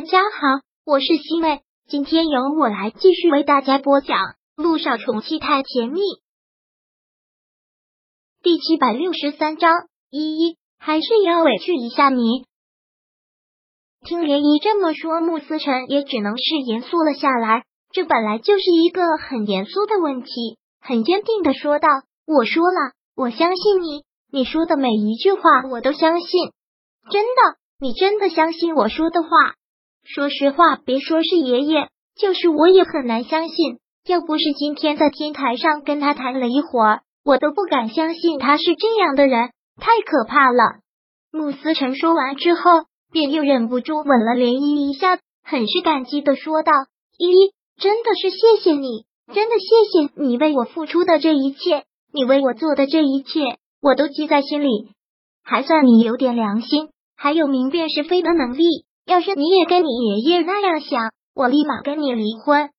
大家好，我是西妹，今天由我来继续为大家播讲《路上宠妻太甜蜜》第七百六十三章。依依还是要委屈一下你。听涟漪这么说，穆思辰也只能是严肃了下来。这本来就是一个很严肃的问题，很坚定的说道：“我说了，我相信你，你说的每一句话我都相信。真的，你真的相信我说的话？”说实话，别说是爷爷，就是我也很难相信。要不是今天在天台上跟他谈了一会儿，我都不敢相信他是这样的人，太可怕了。穆思成说完之后，便又忍不住吻了涟漪一下，很是感激的说道：“依依，真的是谢谢你，真的谢谢你为我付出的这一切，你为我做的这一切，我都记在心里，还算你有点良心，还有明辨是非的能力。”要是你也跟你爷爷那样想，我立马跟你离婚。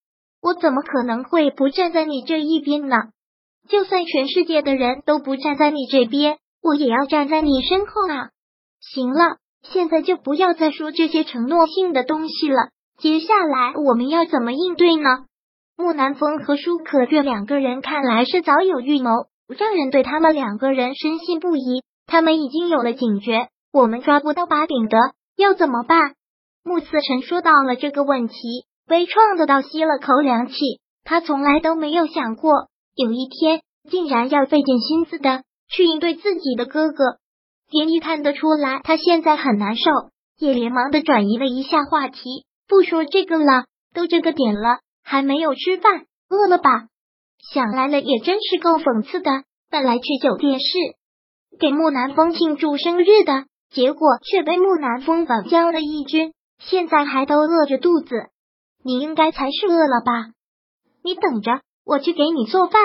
我怎么可能会不站在你这一边呢？就算全世界的人都不站在你这边，我也要站在你身后啊！行了，现在就不要再说这些承诺性的东西了。接下来我们要怎么应对呢？木南风和舒可月两个人看来是早有预谋，让人对他们两个人深信不疑。他们已经有了警觉，我们抓不到把柄的，要怎么办？穆思辰说到了这个问题，悲怆的倒吸了口凉气。他从来都没有想过，有一天竟然要费尽心思的去应对自己的哥哥。林毅看得出来，他现在很难受，也连忙的转移了一下话题，不说这个了。都这个点了，还没有吃饭，饿了吧？想来了，也真是够讽刺的。本来去酒店是给木南风庆祝生日的，结果却被木南风反将了一军。现在还都饿着肚子，你应该才是饿了吧？你等着，我去给你做饭。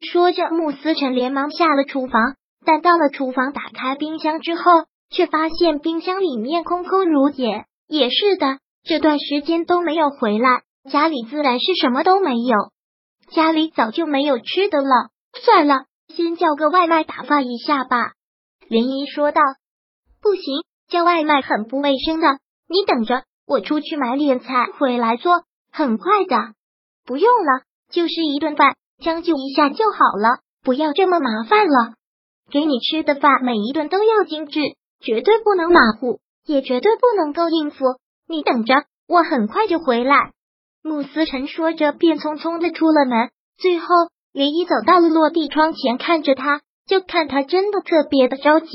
说着，穆思辰连忙下了厨房，但到了厨房，打开冰箱之后，却发现冰箱里面空空如也。也是的，这段时间都没有回来，家里自然是什么都没有。家里早就没有吃的了，算了，先叫个外卖打发一下吧。林姨说道：“不行，叫外卖很不卫生的。”你等着，我出去买点菜回来做，很快的。不用了，就是一顿饭，将就一下就好了，不要这么麻烦了。给你吃的饭每一顿都要精致，绝对不能马虎，也绝对不能够应付。你等着，我很快就回来。慕思辰说着，便匆匆的出了门。最后，林一走到了落地窗前，看着他，就看他真的特别的着急，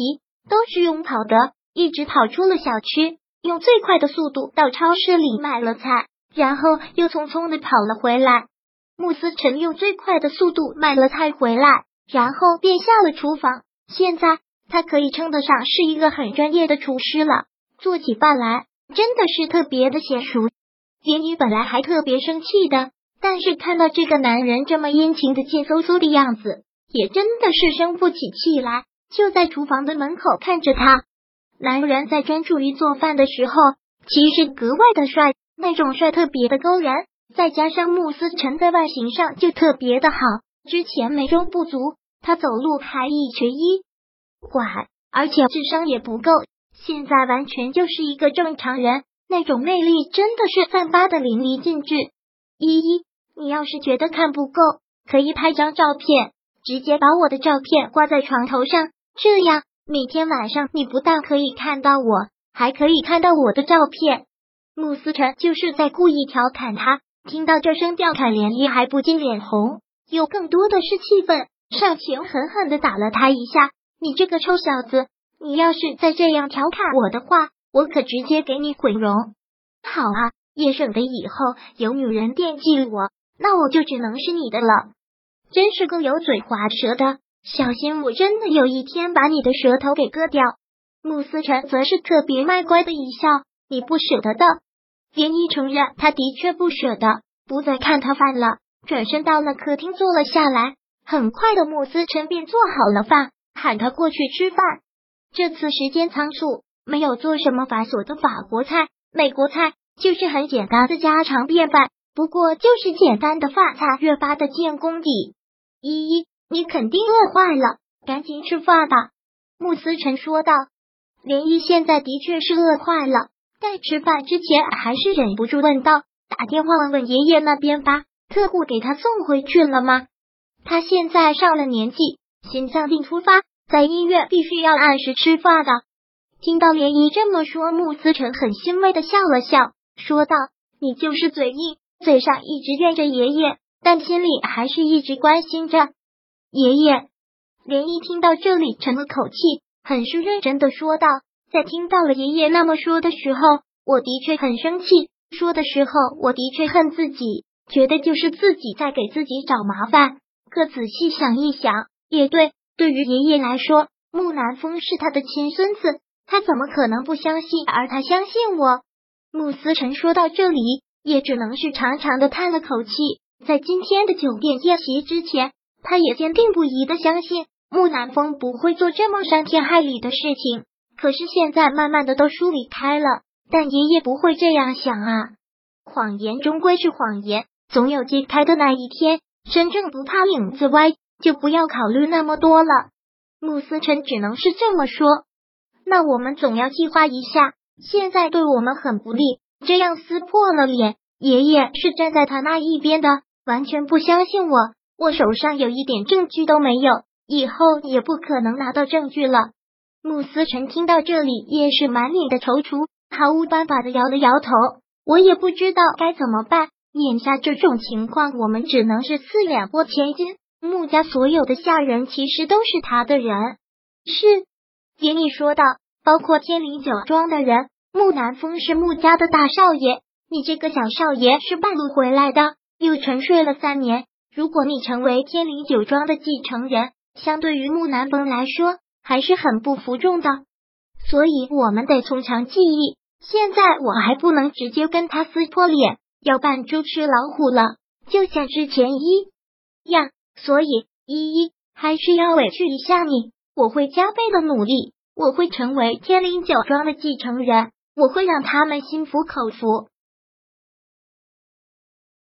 都是用跑的，一直跑出了小区。用最快的速度到超市里买了菜，然后又匆匆的跑了回来。穆思辰用最快的速度买了菜回来，然后便下了厨房。现在他可以称得上是一个很专业的厨师了，做起饭来真的是特别的娴熟。林雨本来还特别生气的，但是看到这个男人这么殷勤的贱嗖嗖的样子，也真的是生不起气来，就在厨房的门口看着他。男人在专注于做饭的时候，其实格外的帅，那种帅特别的勾人，再加上慕斯辰在外形上就特别的好。之前美中不足，他走路还一瘸一拐，而且智商也不够，现在完全就是一个正常人，那种魅力真的是散发的淋漓尽致。依依，你要是觉得看不够，可以拍张照片，直接把我的照片挂在床头上，这样。每天晚上，你不但可以看到我，还可以看到我的照片。穆思辰就是在故意调侃他。听到这声调侃，涟漪还不禁脸红，有更多的是气愤，上前狠狠的打了他一下。你这个臭小子，你要是再这样调侃我的话，我可直接给你毁容。好啊，也省得以后有女人惦记我，那我就只能是你的了。真是够油嘴滑舌的。小心，我真的有一天把你的舌头给割掉。穆思辰则是特别卖乖的一笑，你不舍得的。连漪承认，他的确不舍得，不再看他饭了，转身到了客厅坐了下来。很快的，穆思辰便做好了饭，喊他过去吃饭。这次时间仓促，没有做什么繁琐的法国菜、美国菜，就是很简单的家常便饭。不过，就是简单的饭菜，越发的见功底。依依。你肯定饿坏了，赶紧吃饭吧。”穆思辰说道。涟漪现在的确是饿坏了，在吃饭之前，还是忍不住问道：“打电话问问爷爷那边吧，特务给他送回去了吗？他现在上了年纪，心脏病突发，在医院必须要按时吃饭的。”听到涟漪这么说，穆思成很欣慰的笑了笑，说道：“你就是嘴硬，嘴上一直怨着爷爷，但心里还是一直关心着爷爷。”涟漪听到这里，沉了口气，很是认真的说道：“在听到了爷爷那么说的时候，我的确很生气。说的时候，我的确恨自己，觉得就是自己在给自己找麻烦。可仔细想一想，也对，对于爷爷来说，木南风是他的亲孙子。”他怎么可能不相信？而他相信我。穆思成说到这里，也只能是长长的叹了口气。在今天的酒店宴席之前，他也坚定不移的相信木南风不会做这么伤天害理的事情。可是现在慢慢的都疏离开了，但爷爷不会这样想啊！谎言终归是谎言，总有揭开的那一天。真正不怕影子歪，就不要考虑那么多了。穆思辰只能是这么说。那我们总要计划一下。现在对我们很不利，这样撕破了脸。爷爷是站在他那一边的，完全不相信我。我手上有一点证据都没有，以后也不可能拿到证据了。穆思辰听到这里，也是满脸的踌躇，毫无办法的摇了摇头。我也不知道该怎么办。眼下这种情况，我们只能是四两拨千斤。穆家所有的下人，其实都是他的人。是。爷爷说道：“包括天灵酒庄的人，穆南风是穆家的大少爷，你这个小少爷是半路回来的，又沉睡了三年。如果你成为天灵酒庄的继承人，相对于木南风来说，还是很不服众的。所以我们得从长计议。现在我还不能直接跟他撕破脸，要扮猪吃老虎了，就像之前一样。所以依依还是要委屈一下你。”我会加倍的努力，我会成为天灵酒庄的继承人，我会让他们心服口服。